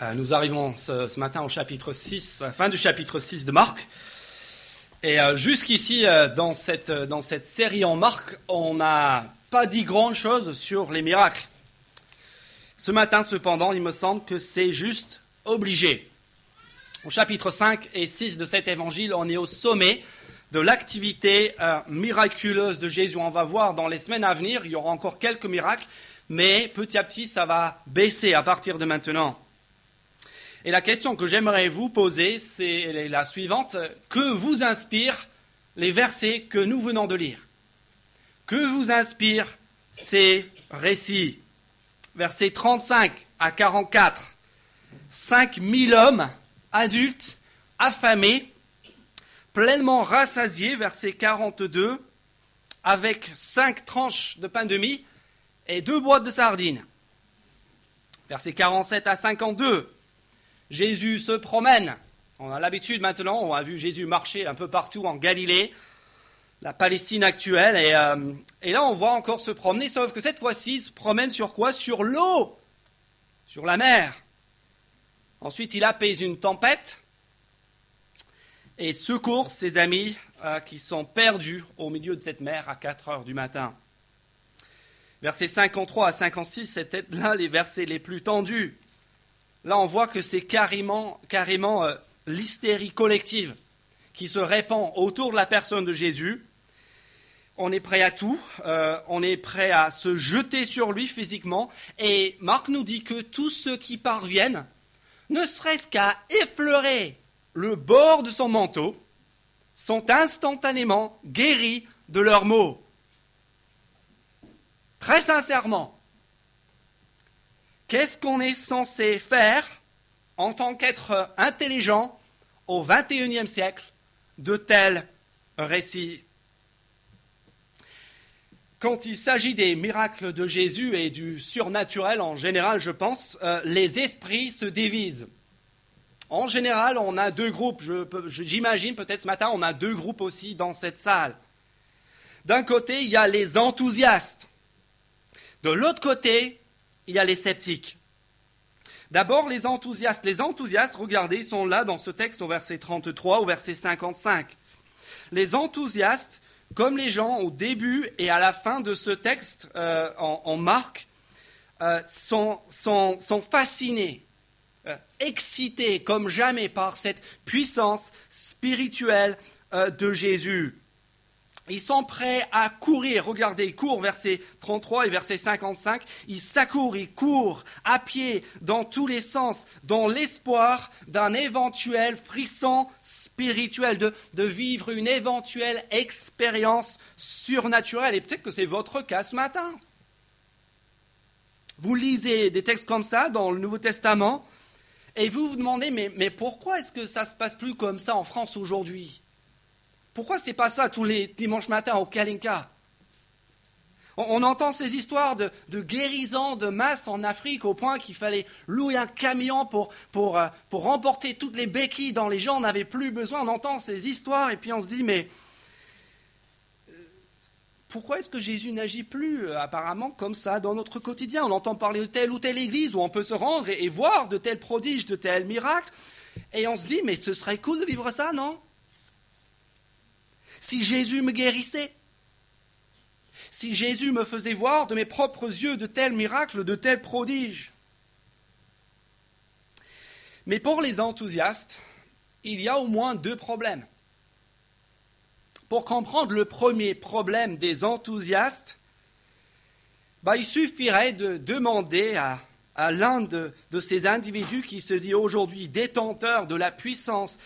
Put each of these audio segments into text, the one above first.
Euh, nous arrivons ce, matin au chapitre 6, fin du chapitre 6 de Marc. Et euh, jusqu'ici, euh, dans, cette, dans cette série en Marc, on n'a pas dit grand chose sur les miracles. Ce matin, cependant, il me semble que c'est juste obligé. Au chapitre 5 et 6 de cet évangile, on est au sommet de l'activité miraculeuse de Jésus. On va voir dans les semaines à venir, il y aura encore quelques miracles, mais petit à petit, ça va baisser à partir de maintenant. Et la question que j'aimerais vous poser, c'est la suivante. Que vous inspirent les versets que nous venons de lire? Que vous inspirent ces récits? Versets 35 à 44. 5000 hommes adultes, affamés, pleinement rassasiés, verset 42, avec cinq tranches de pain de mie et deux boîtes de sardines. Verset 47 à 52. Jésus se promène. On a l'habitude maintenant, on a vu Jésus marcher un peu partout en Galilée, la Palestine actuelle, et, euh, là on voit encore se promener, sauf que cette fois-ci, il se promène sur quoi? Sur l'eau, sur la mer. Ensuite, il apaise une tempête et secourt ses amis euh, qui sont perdus au milieu de cette mer à 4 heures du matin. Versets 53 à 56, c'était là les versets les plus tendus. Là, on voit que c'est carrément, carrément euh, l'hystérie collective qui se répand autour de la personne de Jésus. On est prêt à tout, euh, on est prêt à se jeter sur lui physiquement. Et Marc nous dit que tous ceux qui parviennent, ne serait-ce qu'à effleurer le bord de son manteau, sont instantanément guéris de leurs maux. Très sincèrement, Qu'est-ce qu'on est censé faire en tant qu'être intelligent au XXIe siècle de tels récits? Quand il s'agit des miracles de Jésus et du surnaturel en général, je pense, euh, les esprits se divisent. En général, on a deux groupes. J'imagine peut-être ce matin, on a deux groupes aussi dans cette salle. D'un côté, il y a les enthousiastes. De l'autre côté, il y a les sceptiques. D'abord, les enthousiastes. Les enthousiastes, regardez, sont là dans ce texte au verset 33, au verset 55. Les enthousiastes, comme les gens au début et à la fin de ce texte euh, en, Marc, euh, sont, fascinés, euh, excités comme jamais par cette puissance spirituelle de Jésus. Ils sont prêts à courir. Regardez, ils courent, verset 33 et verset 55. Ils s'accourent, ils courent à pied dans tous les sens, dans l'espoir d'un éventuel frisson spirituel, de, vivre une éventuelle expérience surnaturelle. Et peut-être que c'est votre cas ce matin. Vous lisez des textes comme ça dans le Nouveau Testament et vous vous demandez, mais, mais pourquoi est-ce que ça se passe plus comme ça en France aujourd'hui? Pourquoi c'est pas ça tous les dimanches matins au Kalinka? On, entend ces histoires de, guérison de masse en Afrique au point qu'il fallait louer un camion pour, pour, euh, pour remporter toutes les béquilles dont les gens n'avaient plus besoin. On entend ces histoires et puis on se dit, mais euh, pourquoi est-ce que Jésus n'agit plus euh, apparemment comme ça dans notre quotidien? On entend parler de telle ou telle église où on peut se rendre et voir de tels prodiges, de tels miracles. Et on se dit, mais ce serait cool de vivre ça, non? Si Jésus me guérissait, si Jésus me faisait voir de mes propres yeux de tels miracles, de tels prodiges. Mais pour les enthousiastes, il y a au moins deux problèmes. Pour comprendre le premier problème des enthousiastes, bah, il suffirait de demander à, l'un de, ces individus qui se dit aujourd'hui détenteur de la puissance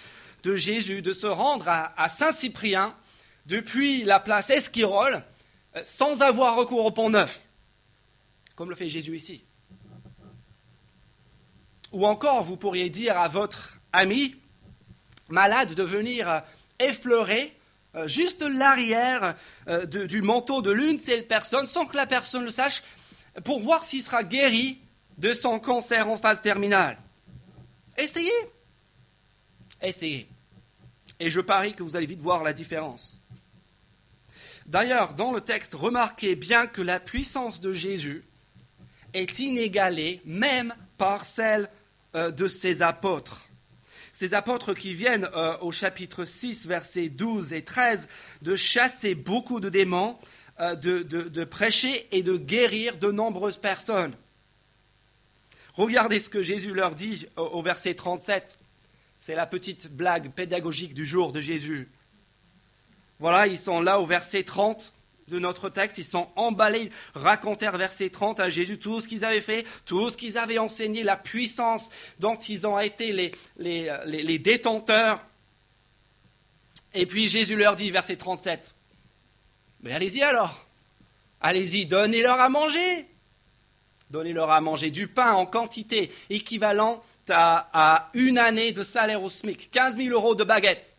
de Jésus de se rendre à Saint-Cyprien depuis la place Esquirol euh, sans avoir recours au pont neuf, comme le fait Jésus ici. Ou encore, vous pourriez dire à votre ami malade de venir euh, effleurer euh, juste l'arrière du manteau de l'une de ces personnes sans que la personne le sache pour voir s'il sera guéri de son cancer en phase terminale. Essayez. Essayez. Et je parie que vous allez vite voir la différence. D'ailleurs, dans le texte, remarquez bien que la puissance de Jésus est inégalée même par celle euh, de ces apôtres. Ces apôtres qui viennent euh, au chapitre 6, versets 12 et 13, de chasser beaucoup de démons, euh, de, prêcher et de guérir de nombreuses personnes. Regardez ce que Jésus leur dit au verset 37. C'est la petite blague pédagogique du jour de Jésus. Voilà, ils sont là au verset 30 de notre texte, ils sont emballés, ils racontèrent verset 30 à Jésus tout ce qu'ils avaient fait, tout ce qu'ils avaient enseigné, la puissance dont ils ont été les, détenteurs. Et puis Jésus leur dit, verset 37, mais allez-y alors, allez-y, donnez-leur à manger. Donnez-leur à manger du pain en quantité équivalente à, une année de salaire au SMIC, 15 000 euros de baguette.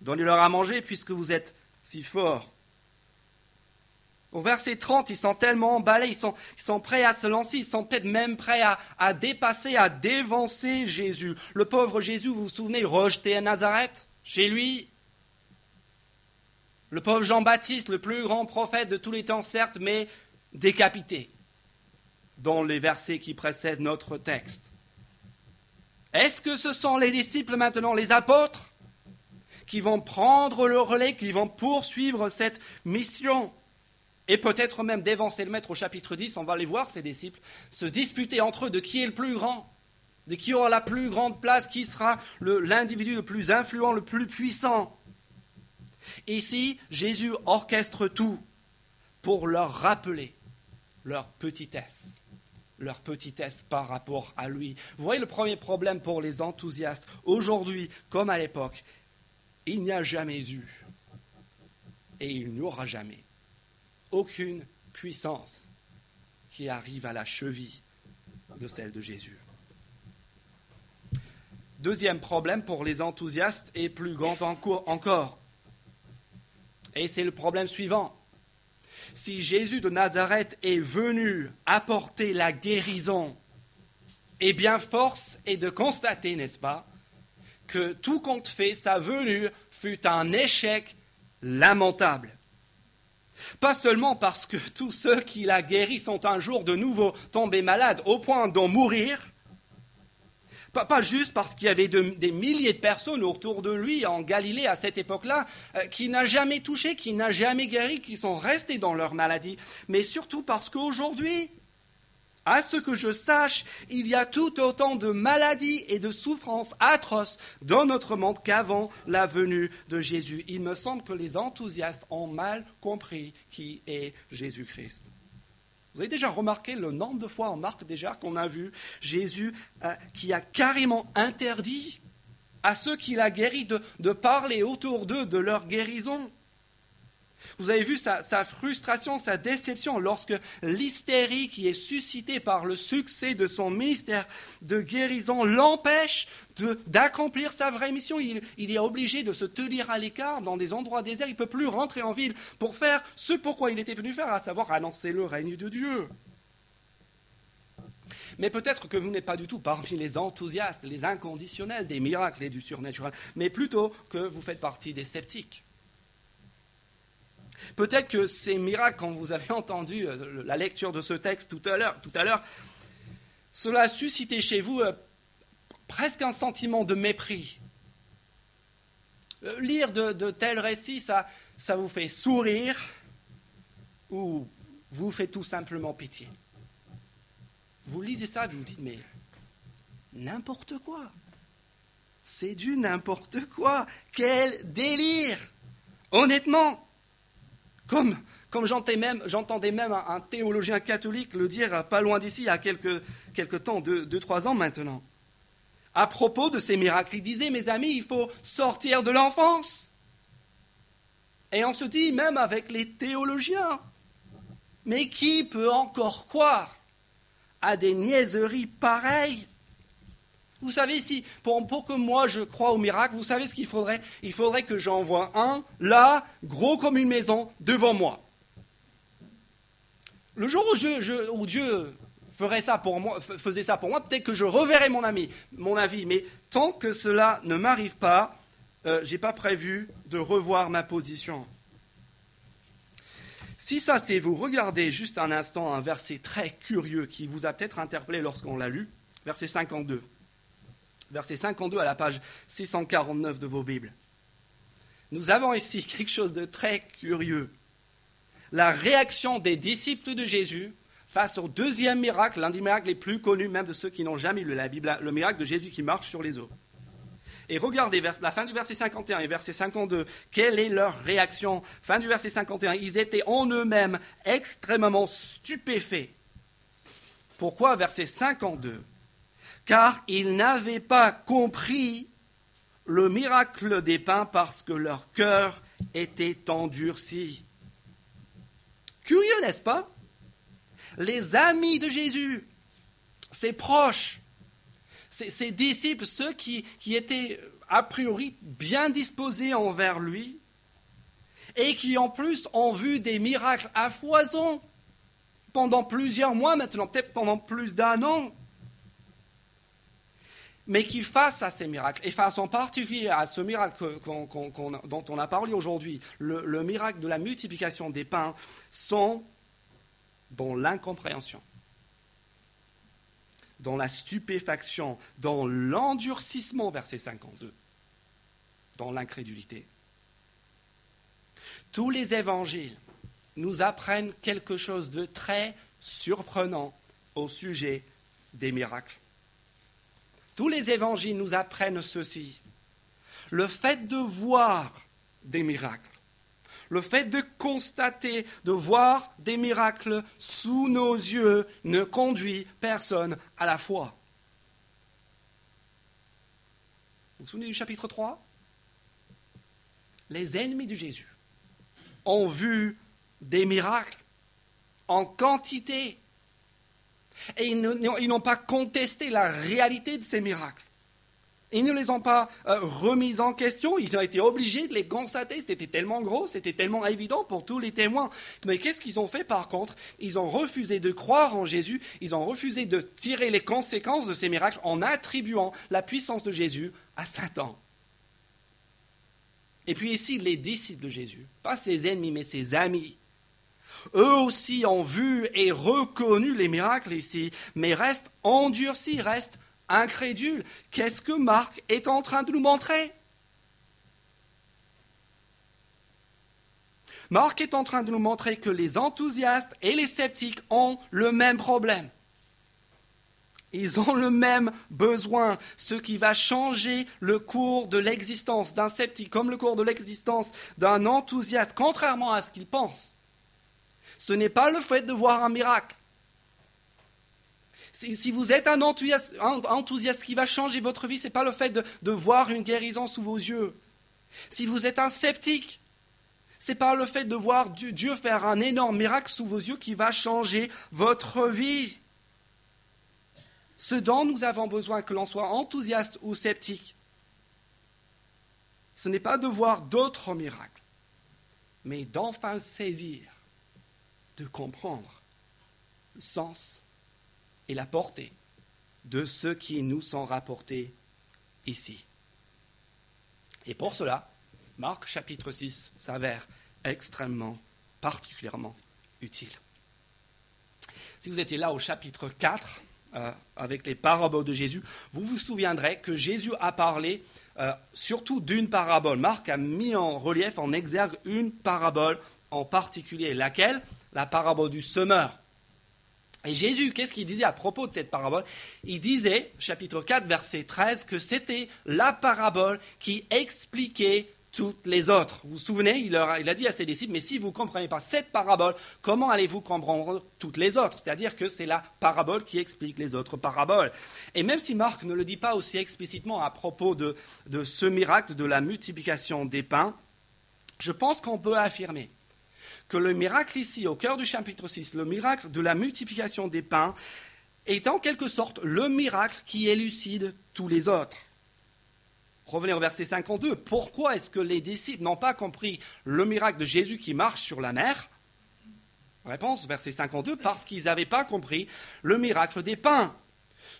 Donnez-leur à manger puisque vous êtes si forts. Au verset 30, ils sont tellement emballés, ils sont, prêts à se lancer, ils sont peut-être même prêts à, à, dépasser, à dévancer Jésus. Le pauvre Jésus, vous vous souvenez, rejeté à Nazareth, chez lui. Le pauvre Jean-Baptiste, le plus grand prophète de tous les temps, certes, mais décapité, dans les versets qui précèdent notre texte. Est-ce que ce sont les disciples maintenant, les apôtres, qui vont prendre le relais, qui vont poursuivre cette mission et peut-être même dévancer le maître au chapitre 10, on va les voir, ces disciples, se disputer entre eux de qui est le plus grand, de qui aura la plus grande place, qui sera l'individu le, plus influent, le plus puissant. Ici, Jésus orchestre tout pour leur rappeler leur petitesse, leur petitesse par rapport à lui. Vous voyez le premier problème pour les enthousiastes, aujourd'hui comme à l'époque, il n'y a jamais eu et il n'y aura jamais aucune puissance qui arrive à la cheville de celle de Jésus. Deuxième problème pour les enthousiastes et plus grand encore. Et c'est le problème suivant. Si Jésus de Nazareth est venu apporter la guérison, eh bien force est de constater, n'est-ce pas, que tout compte fait, sa venue fut un échec lamentable. Pas seulement parce que tous ceux qui l'a guéri sont un jour de nouveau tombés malades au point d'en mourir, pas, juste parce qu'il y avait des milliers de personnes autour de lui en Galilée à cette époque-là, euh, qui n'a jamais touché, qui n'a jamais guéri, qui sont restés dans leur maladie, mais surtout parce qu'aujourd'hui, à ce que je sache, il y a tout autant de maladies et de souffrances atroces dans notre monde qu'avant la venue de Jésus. Il me semble que les enthousiastes ont mal compris qui est Jésus-Christ. Vous avez déjà remarqué le nombre de fois en Marc déjà qu'on a vu Jésus euh, qui a carrément interdit à ceux qu'il a guéris de parler autour d'eux de leur guérison? Vous avez vu sa, frustration, sa déception lorsque l'hystérie qui est suscitée par le succès de son ministère de guérison l'empêche d'accomplir sa vraie mission. Il, est obligé de se tenir à l'écart dans des endroits déserts. Il ne peut plus rentrer en ville pour faire ce pourquoi il était venu faire, à savoir annoncer le règne de Dieu. Mais peut-être que vous n'êtes pas du tout parmi les enthousiastes, les inconditionnels des miracles et du surnaturel, mais plutôt que vous faites partie des sceptiques. Peut-être que ces miracles, quand vous avez entendu euh, la lecture de ce texte tout à l'heure, cela a suscité chez vous euh, presque un sentiment de mépris. Euh, lire de, tels récits, ça, ça vous fait sourire ou vous fait tout simplement pitié. Vous lisez ça vous vous dites, mais n'importe quoi. C'est du n'importe quoi. Quel délire. Honnêtement, comme, j'entendais même, un, théologien catholique le dire pas loin d'ici, il y a quelques, temps, deux, deux, trois ans maintenant. À propos de ces miracles, il disait, mes amis, il faut sortir de l'enfance. Et on se dit, même avec les théologiens, mais qui peut encore croire à des niaiseries pareilles vous savez, si pour, que moi je croie au miracle, vous savez ce qu'il faudrait? Il faudrait que j'envoie un, là, gros comme une maison, devant moi. Le jour où, Dieu ferait ça pour moi, faisait ça pour moi, peut-être que je reverrai mon, ami, mon avis. Mais tant que cela ne m'arrive pas, euh, je n'ai pas prévu de revoir ma position. Si ça c'est vous, regardez juste un instant un verset très curieux qui vous a peut-être interpellé lorsqu'on l'a lu, verset 52. Verset 52 à la page 649 de vos Bibles. Nous avons ici quelque chose de très curieux. La réaction des disciples de Jésus face au deuxième miracle, l'un des miracles les plus connus même de ceux qui n'ont jamais lu la Bible, le miracle de Jésus qui marche sur les eaux. Et regardez la fin du verset 51 et verset 52. Quelle est leur réaction? Fin du verset 51. Ils étaient en eux-mêmes extrêmement stupéfaits. Pourquoi? Verset 52 Car ils n'avaient pas compris le miracle des pains parce que leur cœur était endurci. Curieux, n'est-ce pas? Les amis de Jésus, ses proches, ses, disciples, ceux qui, étaient a priori bien disposés envers lui, et qui en plus ont vu des miracles à foison pendant plusieurs mois maintenant, peut-être pendant plus d'un an mais qui, face à ces miracles, et face en particulier à ce miracle dont on a parlé aujourd'hui, le, miracle de la multiplication des pains, sont dans l'incompréhension, dans la stupéfaction, dans l'endurcissement, verset 52, dans l'incrédulité. Tous les évangiles nous apprennent quelque chose de très surprenant au sujet des miracles. Tous les évangiles nous apprennent ceci. Le fait de voir des miracles, le fait de constater, de voir des miracles sous nos yeux ne conduit personne à la foi. Vous vous souvenez du chapitre 3 Les ennemis de Jésus ont vu des miracles en quantité et ils n'ont pas contesté la réalité de ces miracles. Ils ne les ont pas euh, remis en question, ils ont été obligés de les constater. C'était tellement gros, c'était tellement évident pour tous les témoins. Mais qu'est-ce qu'ils ont fait par contre? Ils ont refusé de croire en Jésus, ils ont refusé de tirer les conséquences de ces miracles en attribuant la puissance de Jésus à Satan. Et puis ici, les disciples de Jésus, pas ses ennemis, mais ses amis, eux aussi ont vu et reconnu les miracles ici, mais restent endurcis, restent incrédules. Qu'est-ce que Marc est en train de nous montrer? Marc est en train de nous montrer que les enthousiastes et les sceptiques ont le même problème. Ils ont le même besoin, ce qui va changer le cours de l'existence d'un sceptique, comme le cours de l'existence d'un enthousiaste, contrairement à ce qu'il pense ce n'est pas le fait de voir un miracle. Si, vous êtes un enthousiaste, qui va changer votre vie, ce n'est pas le fait de, voir une guérison sous vos yeux. Si vous êtes un sceptique, ce n'est pas le fait de voir Dieu faire un énorme miracle sous vos yeux qui va changer votre vie. Ce dont nous avons besoin, que l'on soit enthousiaste ou sceptique, ce n'est pas de voir d'autres miracles, mais d'enfin saisir de comprendre le sens et la portée de ce qui nous sont rapportés ici. Et pour cela, Marc chapitre 6 s'avère extrêmement, particulièrement utile. Si vous étiez là au chapitre 4, euh, avec les paraboles de Jésus, vous vous souviendrez que Jésus a parlé euh, surtout d'une parabole. Marc a mis en relief, en exergue, une parabole en particulier, laquelle? La parabole du semeur. Et Jésus, qu'est-ce qu'il disait à propos de cette parabole? Il disait, chapitre 4, verset 13, que c'était la parabole qui expliquait toutes les autres. Vous vous souvenez, il, a dit à ses disciples, mais si vous ne comprenez pas cette parabole, comment allez-vous comprendre toutes les autres? C'est-à-dire que c'est la parabole qui explique les autres paraboles. Et même si Marc ne le dit pas aussi explicitement à propos de ce miracle de la multiplication des pains, je pense qu'on peut affirmer que le miracle ici, au cœur du chapitre 6, le miracle de la multiplication des pains, est en quelque sorte le miracle qui élucide tous les autres. Revenez au verset 52. Pourquoi est-ce que les disciples n'ont pas compris le miracle de Jésus qui marche sur la mer? Réponse, verset 52, parce qu'ils n'avaient pas compris le miracle des pains.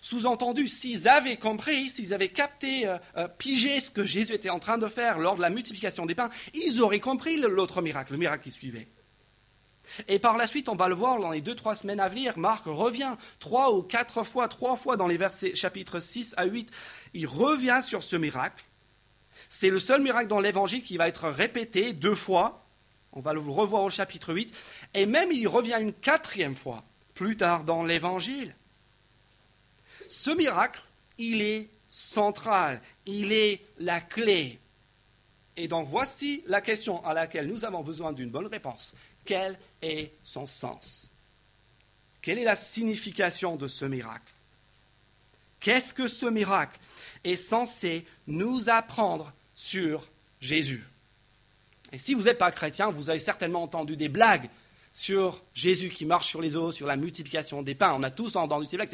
Sous-entendu, s'ils avaient compris, s'ils avaient capté, euh, euh, pigé ce que Jésus était en train de faire lors de la multiplication des pains, ils auraient compris l'autre miracle, le miracle qui suivait. Et par la suite, on va le voir dans les deux, trois semaines à venir, Marc revient trois ou quatre fois, trois fois dans les versets chapitres 6 à 8, il revient sur ce miracle. C'est le seul miracle dans l'évangile qui va être répété deux fois. On va le revoir au chapitre 8. Et même il revient une quatrième fois plus tard dans l'évangile. Ce miracle, il est central, il est la clé. Et donc voici la question à laquelle nous avons besoin d'une bonne réponse. Quel est son sens. Quelle est la signification de ce miracle? Qu'est-ce que ce miracle est censé nous apprendre sur Jésus? Et si vous n'êtes pas chrétien, vous avez certainement entendu des blagues sur Jésus qui marche sur les eaux, sur la multiplication des pains. On a tous entendu ces blagues.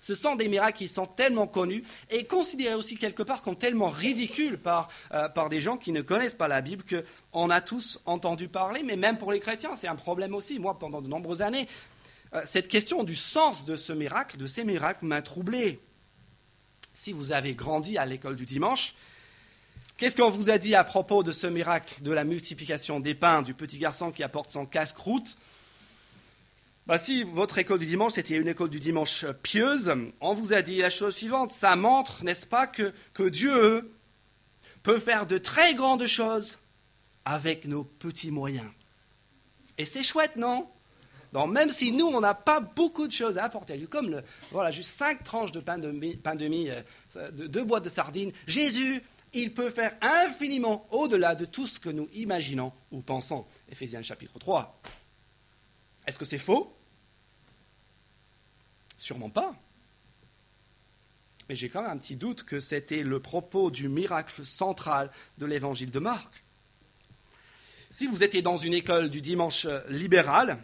Ce sont des miracles qui sont tellement connus et considérés aussi quelque part comme tellement ridicules par, euh, par des gens qui ne connaissent pas la Bible qu'on a tous entendu parler. Mais même pour les chrétiens, c'est un problème aussi. Moi, pendant de nombreuses années, euh, cette question du sens de ce miracle, de ces miracles, m'a troublé. Si vous avez grandi à l'école du dimanche, Qu'est-ce qu'on vous a dit à propos de ce miracle de la multiplication des pains, du petit garçon qui apporte son casse-croûte bah, Si votre école du dimanche, c'était une école du dimanche pieuse, on vous a dit la chose suivante. Ça montre, n'est-ce pas, que, Dieu peut faire de très grandes choses avec nos petits moyens. Et c'est chouette, non? Même si nous, on n'a pas beaucoup de choses à apporter, comme le, voilà, juste cinq tranches de pain de mie, pain de mie euh, deux boîtes de sardines, Jésus il peut faire infiniment au-delà de tout ce que nous imaginons ou pensons. Éphésiens chapitre 3. Est-ce que c'est faux? Sûrement pas. Mais j'ai quand même un petit doute que c'était le propos du miracle central de l'évangile de Marc. Si vous étiez dans une école du dimanche libéral,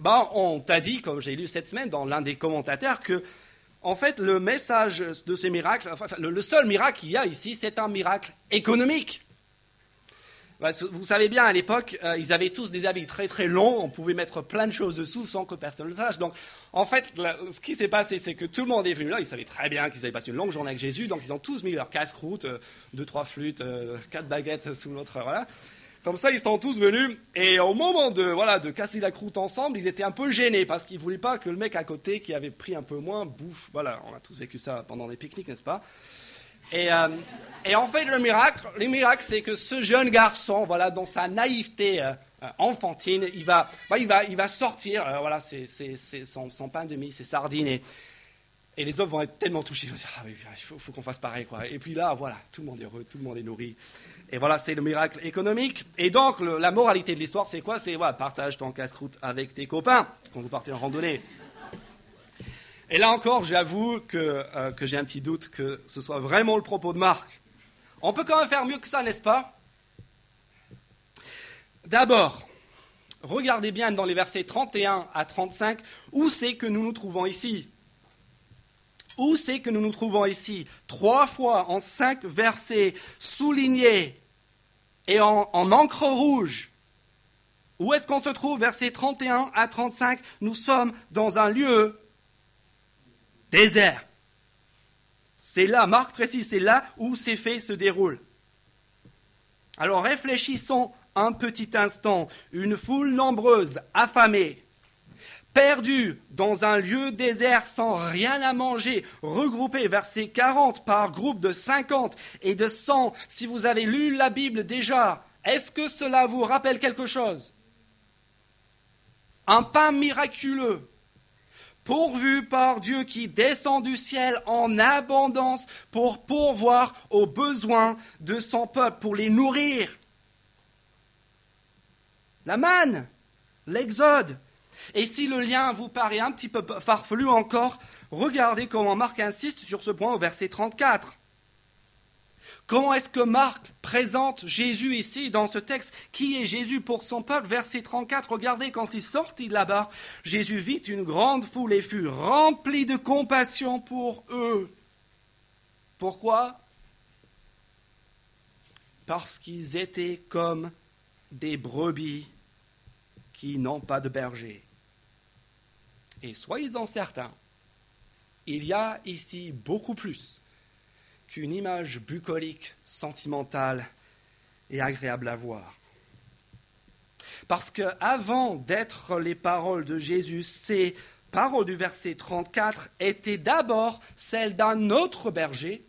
ben on t'a dit, comme j'ai lu cette semaine dans l'un des commentateurs, que en fait, le message de ces miracles, le seul miracle qu'il y a ici, c'est un miracle économique. Bah, vous savez bien, à l'époque, euh, ils avaient tous des habits très très longs, on pouvait mettre plein de choses dessous sans que personne ne le sache. Donc, en fait, ce qui s'est passé, c'est que tout le monde est venu là, ils savaient très bien qu'ils avaient passé une longue journée avec Jésus, donc ils ont tous mis leur casse-croûte, euh, deux, trois flûtes, euh, quatre baguettes sous l'autre, voilà. Comme ça, ils sont tous venus. Et au moment de, voilà, de casser la croûte ensemble, ils étaient un peu gênés parce qu'ils ne voulaient pas que le mec à côté, qui avait pris un peu moins, bouffe. Voilà, on a tous vécu ça pendant des pique-niques, n'est-ce pas? Et, euh, et, en fait, le miracle, le miracle, c'est que ce jeune garçon, voilà, dans sa naïveté euh, enfantine, il va, bah, il va, il va sortir, euh, voilà, c'est, son, son, pain de mie, ses sardines, et, et les autres vont être tellement touchés, ils vont dire, ah, il faut, faut qu'on fasse pareil, quoi. Et puis là, voilà, tout le monde est heureux, tout le monde est nourri. Et voilà, c'est le miracle économique. Et donc, la moralité de l'histoire, c'est quoi? C'est voilà, partage ton casse-croûte avec tes copains quand vous partez en randonnée. Et là encore, j'avoue que, euh, que j'ai un petit doute que ce soit vraiment le propos de Marc. On peut quand même faire mieux que ça, n'est-ce pas? D'abord, regardez bien dans les versets 31 à 35, où c'est que nous nous trouvons ici? Où c'est que nous nous trouvons ici? Trois fois en cinq versets soulignés et en, encre rouge. Où est-ce qu'on se trouve? Versets 31 à 35, nous sommes dans un lieu désert. C'est là, Marc précise, c'est là où ces faits se déroulent. Alors réfléchissons un petit instant. Une foule nombreuse, affamée, perdus dans un lieu désert sans rien à manger, regroupés, verset 40, par groupe de 50 et de 100. Si vous avez lu la Bible déjà, est-ce que cela vous rappelle quelque chose? Un pain miraculeux, pourvu par Dieu qui descend du ciel en abondance pour pourvoir aux besoins de son peuple, pour les nourrir. La manne, l'exode, et si le lien vous paraît un petit peu farfelu encore, regardez comment Marc insiste sur ce point au verset 34. Comment est-ce que Marc présente Jésus ici dans ce texte? Qui est Jésus pour son peuple? Verset 34, regardez, quand il sortit de là-bas, Jésus vit une grande foule et fut rempli de compassion pour eux. Pourquoi? Parce qu'ils étaient comme des brebis qui n'ont pas de berger. Et soyez-en certains, il y a ici beaucoup plus qu'une image bucolique, sentimentale et agréable à voir. Parce que avant d'être les paroles de Jésus, ces paroles du verset 34 étaient d'abord celles d'un autre berger,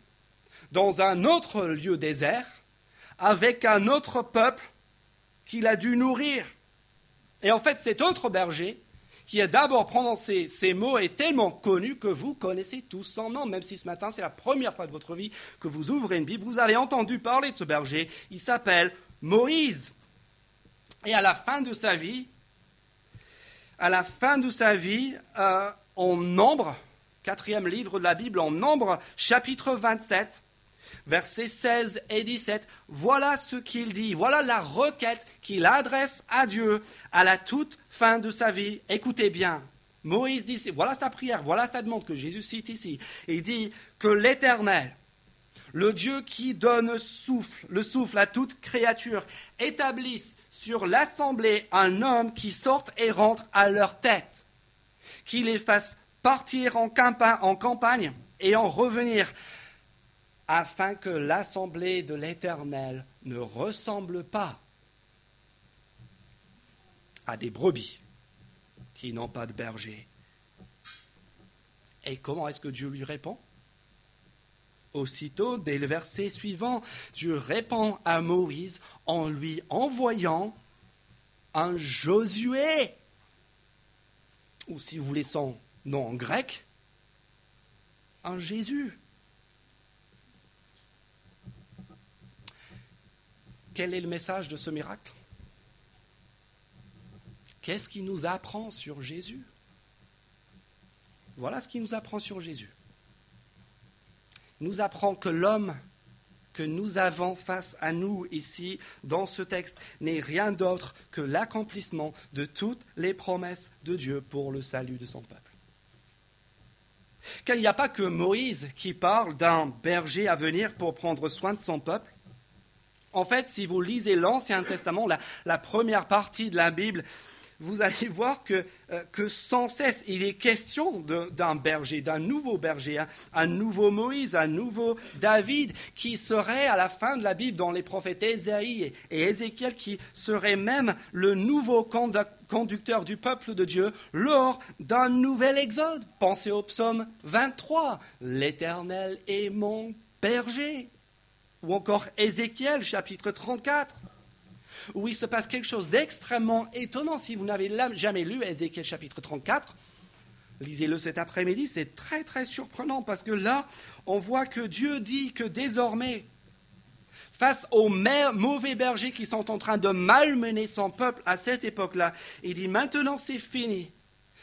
dans un autre lieu désert, avec un autre peuple qu'il a dû nourrir. Et en fait, cet autre berger, qui a d'abord prononcé ces mots est tellement connu que vous connaissez tous son nom, même si ce matin c'est la première fois de votre vie que vous ouvrez une Bible, vous avez entendu parler de ce berger, il s'appelle Moïse. Et à la fin de sa vie, à la fin de sa vie, euh, en Nombre, quatrième livre de la Bible, en Nombre, chapitre 27, versets 16 et 17, voilà ce qu'il dit, voilà la requête qu'il adresse à Dieu à la toute fin de sa vie. Écoutez bien, Moïse dit, voilà sa prière, voilà sa demande que Jésus cite ici. Il dit que l'Éternel, le Dieu qui donne souffle, le souffle à toute créature, établisse sur l'assemblée un homme qui sorte et rentre à leur tête, qui les fasse partir en campagne et en revenir afin que l'assemblée de l'Éternel ne ressemble pas à des brebis qui n'ont pas de berger. Et comment est-ce que Dieu lui répond? Aussitôt, dès le verset suivant, Dieu répond à Moïse en lui envoyant un Josué, ou si vous voulez son nom en grec, un Jésus. Quel est le message de ce miracle? Qu'est-ce qui nous apprend sur Jésus? Voilà ce qui nous apprend sur Jésus. Il nous apprend que l'homme que nous avons face à nous ici dans ce texte n'est rien d'autre que l'accomplissement de toutes les promesses de Dieu pour le salut de son peuple. Qu'il n'y a pas que Moïse qui parle d'un berger à venir pour prendre soin de son peuple, en fait, si vous lisez l'Ancien Testament, la, première partie de la Bible, vous allez voir que, euh, sans cesse, il est question d'un berger, d'un nouveau berger, un, nouveau Moïse, un nouveau David, qui serait à la fin de la Bible dans les prophètes Ésaïe et Ézéchiel, qui serait même le nouveau conducteur du peuple de Dieu lors d'un nouvel exode. Pensez au psaume 23, L'Éternel est mon berger ou encore Ézéchiel chapitre 34, où il se passe quelque chose d'extrêmement étonnant. Si vous n'avez jamais lu Ézéchiel chapitre 34, lisez-le cet après-midi, c'est très très surprenant parce que là, on voit que Dieu dit que désormais, face aux mauvais bergers qui sont en train de malmener son peuple à cette époque-là, il dit maintenant c'est fini.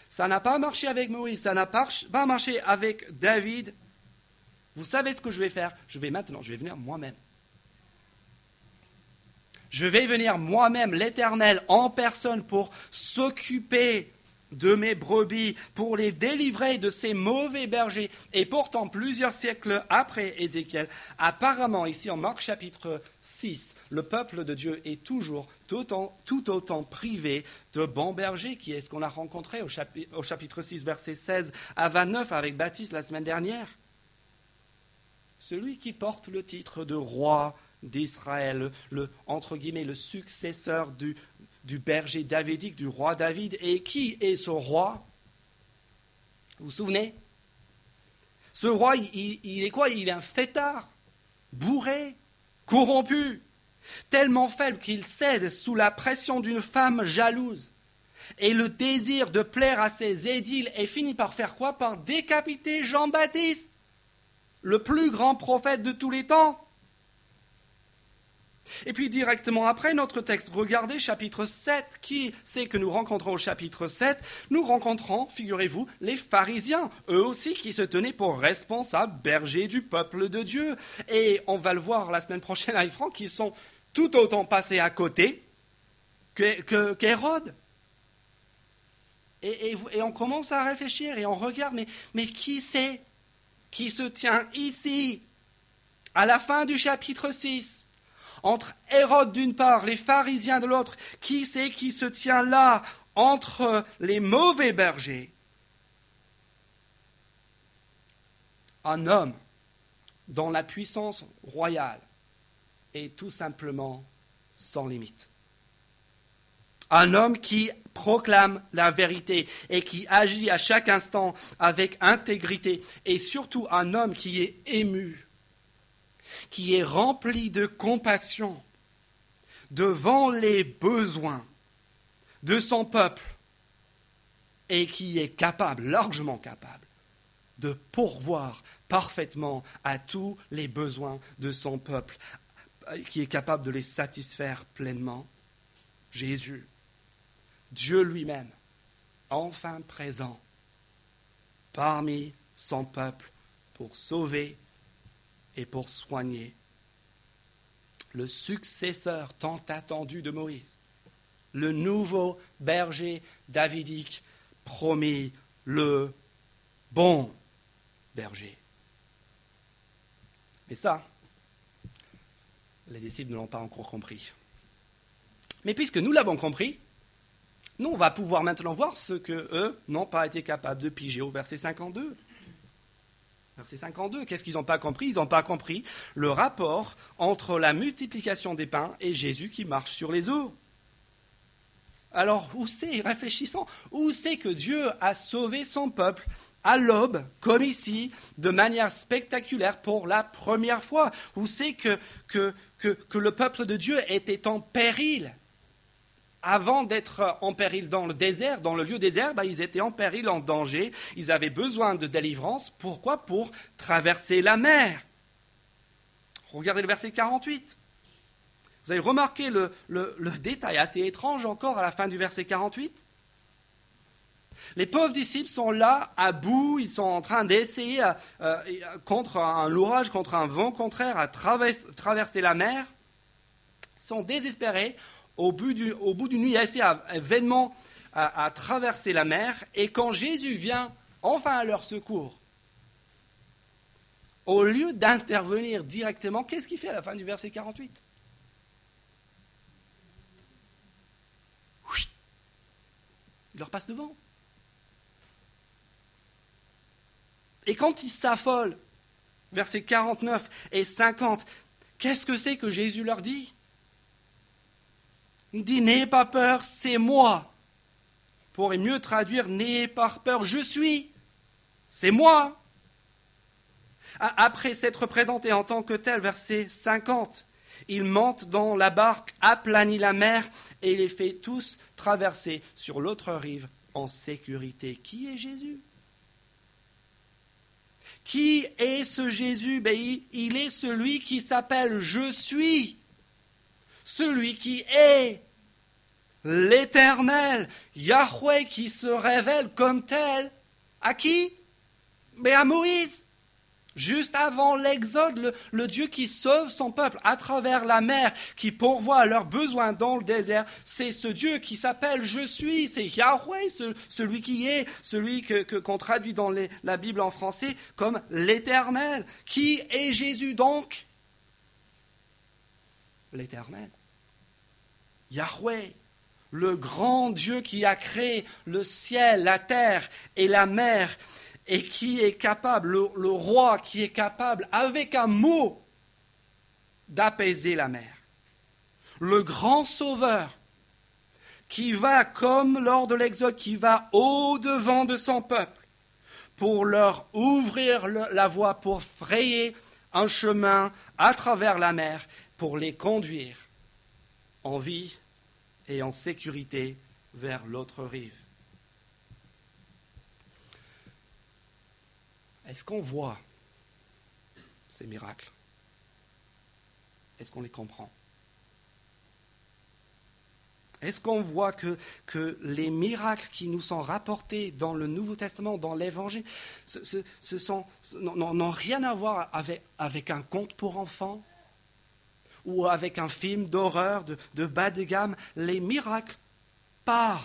Ça n'a pas marché avec Moïse, ça n'a pas marché avec David, vous savez ce que je vais faire? Je vais maintenant, je vais venir moi-même. Je vais venir moi-même, l'Éternel, en personne pour s'occuper de mes brebis, pour les délivrer de ces mauvais bergers. Et pourtant, plusieurs siècles après Ézéchiel, apparemment, ici en Marc chapitre 6, le peuple de Dieu est toujours tout, autant privé de bons bergers, qui est ce qu'on a rencontré au chapitre, au chapitre 6, verset 16 à 29 avec Baptiste la semaine dernière celui qui porte le titre de roi d'Israël, le, entre guillemets, le successeur du, berger davidique, du roi David. Et qui est ce roi? Vous vous souvenez? Ce roi, il, il est quoi? Il est un fêtard, bourré, corrompu, tellement faible qu'il cède sous la pression d'une femme jalouse. Et le désir de plaire à ses édiles est fini par faire quoi? Par décapiter Jean-Baptiste le plus grand prophète de tous les temps. Et puis directement après notre texte, regardez chapitre 7. Qui c'est que nous rencontrons au chapitre 7 Nous rencontrons, figurez-vous, les pharisiens, eux aussi qui se tenaient pour responsables bergers du peuple de Dieu. Et on va le voir la semaine prochaine avec Franck, qui sont tout autant passés à côté qu'Hérode. et, on commence à réfléchir et on regarde, mais, mais qui c'est? Qui se tient ici, à la fin du chapitre 6, entre Hérode d'une part, les pharisiens de l'autre, qui c'est qui se tient là, entre les mauvais bergers? Un homme dont la puissance royale est tout simplement sans limite. Un homme qui proclame la vérité et qui agit à chaque instant avec intégrité, et surtout un homme qui est ému, qui est rempli de compassion devant les besoins de son peuple et qui est capable, largement capable, de pourvoir parfaitement à tous les besoins de son peuple, qui est capable de les satisfaire pleinement. Jésus, Dieu lui-même, enfin présent parmi son peuple pour sauver et pour soigner. Le successeur tant attendu de Moïse, le nouveau berger davidique promis, le bon berger. Mais ça, les disciples ne l'ont pas encore compris. Mais puisque nous l'avons compris, nous, on va pouvoir maintenant voir ce que eux n'ont pas été capables. De piger au verset 52. Verset 52, qu'est-ce qu'ils n'ont pas compris? Ils n'ont pas compris le rapport entre la multiplication des pains et Jésus qui marche sur les eaux. Alors, où c'est, réfléchissons, où c'est que Dieu a sauvé son peuple à l'aube, comme ici, de manière spectaculaire pour la première fois? Où c'est que, le peuple de Dieu était en péril? Avant d'être en péril dans le désert, dans le lieu désert, bah, ils étaient en péril, en danger. Ils avaient besoin de délivrance. Pourquoi? Pour traverser la mer. Regardez le verset 48. Vous avez remarqué le, détail assez étrange encore à la fin du verset 48 les pauvres disciples sont là, à bout, ils sont en train d'essayer, euh, euh, contre un orage, contre un vent contraire, à traverser la mer. Sont désespérés. Au bout, d'une nuit, essaient vainement à, à traverser la mer. Et quand Jésus vient enfin à leur secours, au lieu d'intervenir directement, qu'est-ce qu'il fait à la fin du verset 48 Il leur passe devant. Et quand ils s'affolent, versets 49 et 50, qu'est-ce que c'est que Jésus leur dit? Il dit N'ayez pas peur, c'est moi. Pourrait mieux traduire N'ayez pas peur, je suis. C'est moi. Après s'être présenté en tant que tel, verset 50, il monte dans la barque, aplanit la mer et les fait tous traverser sur l'autre rive en sécurité. Qui est Jésus? Qui est ce Jésus? Ben, il, est celui qui s'appelle Je suis, celui qui est l'Éternel, Yahweh qui se révèle comme tel. À qui? Mais à Moïse. Juste avant l'Exode, le, Dieu qui sauve son peuple à travers la mer, qui pourvoit leurs besoins dans le désert, c'est ce Dieu qui s'appelle Je suis, c'est Yahweh, celui qui est, celui que, qu'on traduit dans la Bible en français comme l'Éternel. Qui est Jésus donc? L'Éternel. Yahweh, le grand Dieu qui a créé le ciel, la terre et la mer et qui est capable, le, roi qui est capable, avec un mot, d'apaiser la mer. Le grand sauveur qui va, comme lors de l'Exode, qui va au-devant de son peuple pour leur ouvrir la voie, pour frayer un chemin à travers la mer, pour les conduire en vie et en sécurité vers l'autre rive. Est-ce qu'on voit ces miracles? Est-ce qu'on les comprend? Est-ce qu'on voit que, les miracles qui nous sont rapportés dans le Nouveau Testament, dans l'Évangile, ce, n'ont rien à voir avec, avec, un conte pour enfants? Ou avec un film d'horreur de, bas de gamme Les miracles parlent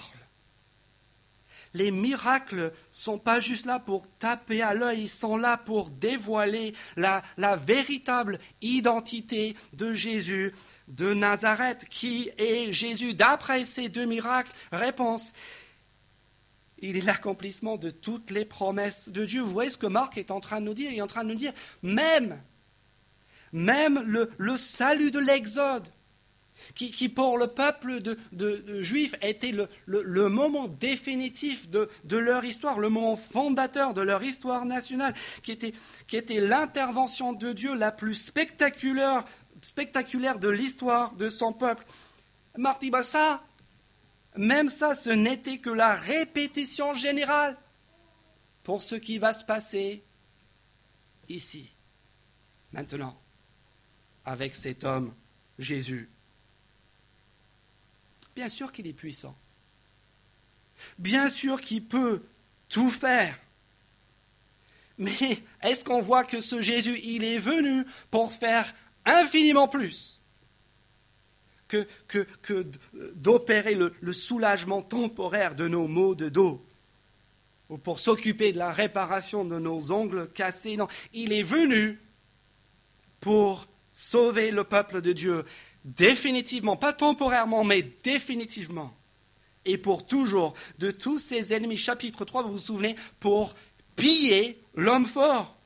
les miracles sont pas juste là pour taper à l'œil, ils sont là pour dévoiler la, véritable identité de Jésus de Nazareth. Qui est Jésus D'après ces deux miracles, réponse, il est l'accomplissement de toutes les promesses de Dieu. Vous voyez ce que Marc est en train de nous dire? Il est en train de nous dire, même, même le, salut de l'Exode, qui, pour le peuple juif était le, moment définitif de, leur histoire, le moment fondateur de leur histoire nationale, qui était, l'intervention de Dieu la plus spectaculaire, de l'histoire de son peuple. Marty, ça, même ça, ce n'était que la répétition générale pour ce qui va se passer ici, maintenant, avec cet homme, Jésus. Bien sûr qu'il est puissant. Bien sûr qu'il peut tout faire. Mais est-ce qu'on voit que ce Jésus, il est venu pour faire infiniment plus que, d'opérer le, soulagement temporaire de nos maux de dos ou pour s'occuper de la réparation de nos ongles cassés? Non, il est venu pour sauver le peuple de Dieu définitivement, pas temporairement, mais définitivement, et pour toujours, de tous ses ennemis. Chapitre 3, vous vous souvenez, pour piller l'homme fort,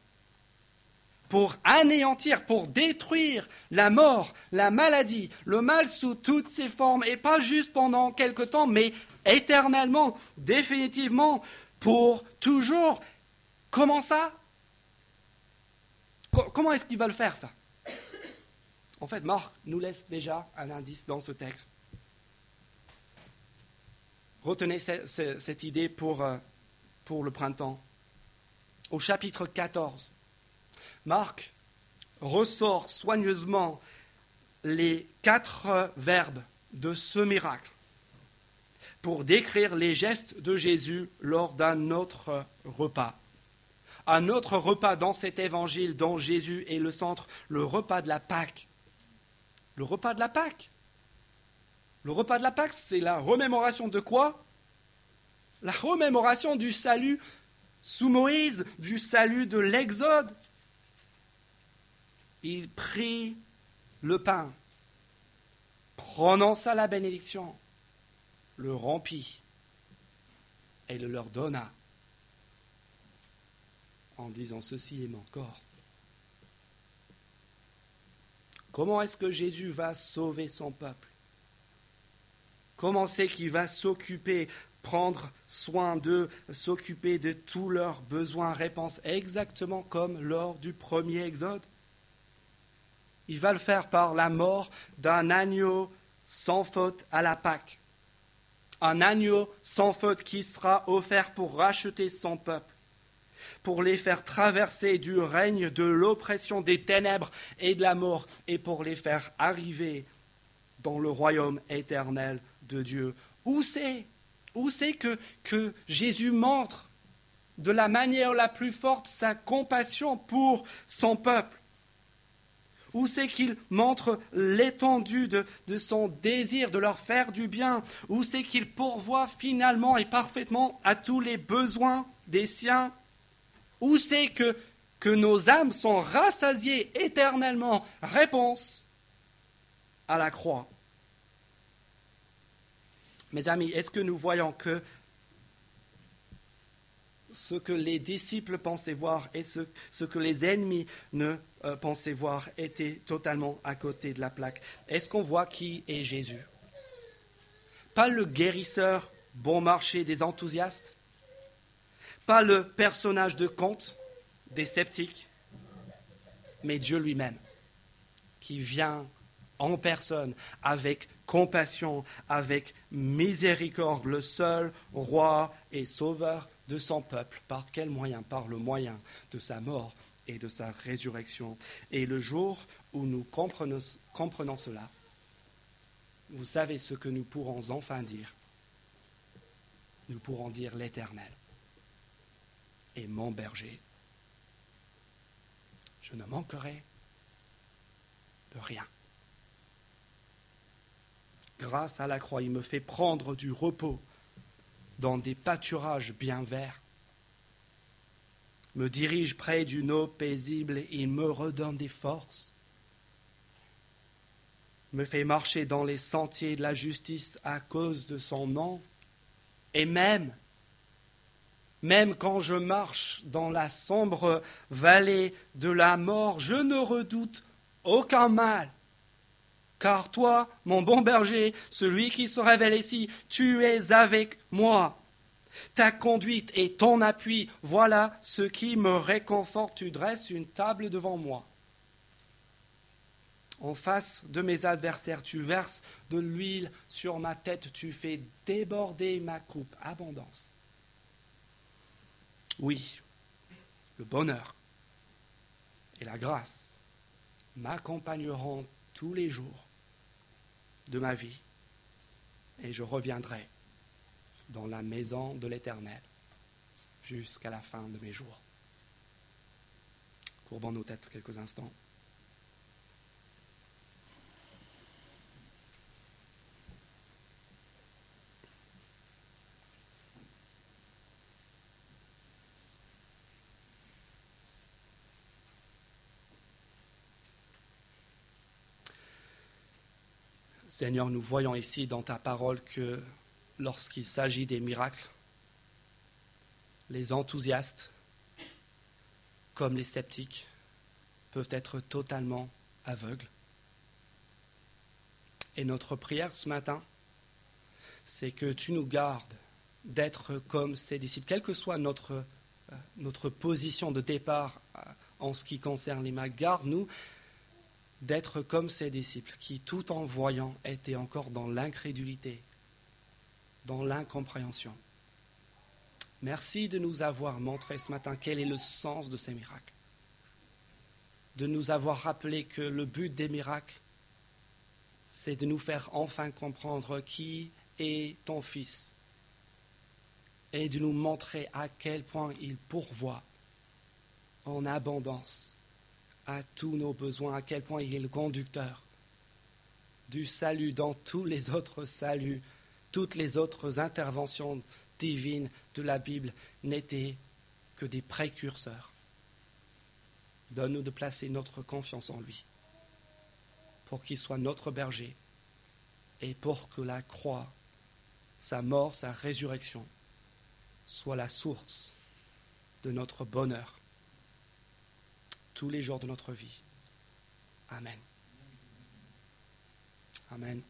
pour anéantir, pour détruire la mort, la maladie, le mal sous toutes ses formes, et pas juste pendant quelque temps, mais éternellement, définitivement, pour toujours. Comment ça? Comment est-ce qu'il va le faire ça? En fait, Marc nous laisse déjà un indice dans ce texte. Retenez cette idée pour, euh, pour le printemps. Au chapitre 14, Marc ressort soigneusement les quatre verbes de ce miracle pour décrire les gestes de Jésus lors d'un autre repas. Un autre repas dans cet évangile dont Jésus est le centre, le repas de la Pâque le repas de la Pâque. Le repas de la Pâque, c'est la remémoration de quoi? La remémoration du salut sous Moïse, du salut de l'Exode. Il prit le pain, prononça la bénédiction, le rompit et le leur donna en disant ceci est mon corps Comment est-ce que Jésus va sauver son peuple? Comment c'est qu'il va s'occuper, prendre soin d'eux, s'occuper de tous leurs besoins, réponses, exactement comme lors du premier exode. Il va le faire par la mort d'un agneau sans faute à la Pâque. Un agneau sans faute qui sera offert pour racheter son peuple pour les faire traverser du règne de l'oppression des ténèbres et de la mort, et pour les faire arriver dans le royaume éternel de Dieu. Où c'est? Où c'est que, que Jésus montre de la manière la plus forte sa compassion pour son peuple? Où c'est qu'il montre l'étendue de, de, son désir de leur faire du bien? Où c'est qu'il pourvoit finalement et parfaitement à tous les besoins des siens? Où c'est que, nos âmes sont rassasiées éternellement Réponse à la croix. Mes amis, est-ce que nous voyons que ce que les disciples pensaient voir et ce, ce que les ennemis ne euh, pensaient voir était totalement à côté de la plaque? Est-ce qu'on voit qui est Jésus? Pas le guérisseur bon marché des enthousiastes, pas le personnage de conte des sceptiques, mais Dieu lui-même, qui vient en personne avec compassion, avec miséricorde, le seul roi et sauveur de son peuple. Par quel moyen? Par le moyen de sa mort et de sa résurrection. Et le jour où nous comprenons, comprenons cela, vous savez ce que nous pourrons enfin dire. Nous pourrons dire l'Éternel et mon berger. Je ne manquerai de rien. Grâce à la croix, il me fait prendre du repos dans des pâturages bien verts, me dirige près d'une eau paisible et me redonne des forces, me fait marcher dans les sentiers de la justice à cause de son nom, et même même quand je marche dans la sombre vallée de la mort, je ne redoute aucun mal, car toi, mon bon berger, celui qui se révèle ici, tu es avec moi. Ta conduite et ton appui, voilà ce qui me réconforte. Tu dresses une table devant moi. En face de mes adversaires, tu verses de l'huile sur ma tête, tu fais déborder ma coupe. Abondance. Oui, le bonheur et la grâce m'accompagneront tous les jours de ma vie et je reviendrai dans la maison de l'Éternel jusqu'à la fin de mes jours. Courbons nos têtes quelques instants. Seigneur, nous voyons ici dans ta parole que lorsqu'il s'agit des miracles, les enthousiastes comme les sceptiques peuvent être totalement aveugles. Et notre prière ce matin, c'est que tu nous gardes d'être comme ces disciples, quelle que soit notre, euh, position de départ euh, en ce qui concerne les garde-nous d'être comme ces disciples qui, tout en voyant, étaient encore dans l'incrédulité, dans l'incompréhension. Merci de nous avoir montré ce matin quel est le sens de ces miracles, de nous avoir rappelé que le but des miracles, c'est de nous faire enfin comprendre qui est ton Fils et de nous montrer à quel point il pourvoit en abondance à tous nos besoins, à quel point il est le conducteur du salut dans tous les autres saluts, toutes les autres interventions divines de la Bible n'étaient que des précurseurs. Donne-nous de placer notre confiance en lui, pour qu'il soit notre berger, et pour que la croix, sa mort, sa résurrection, soit la source de notre bonheur tous les jours de notre vie. Amen. Amen.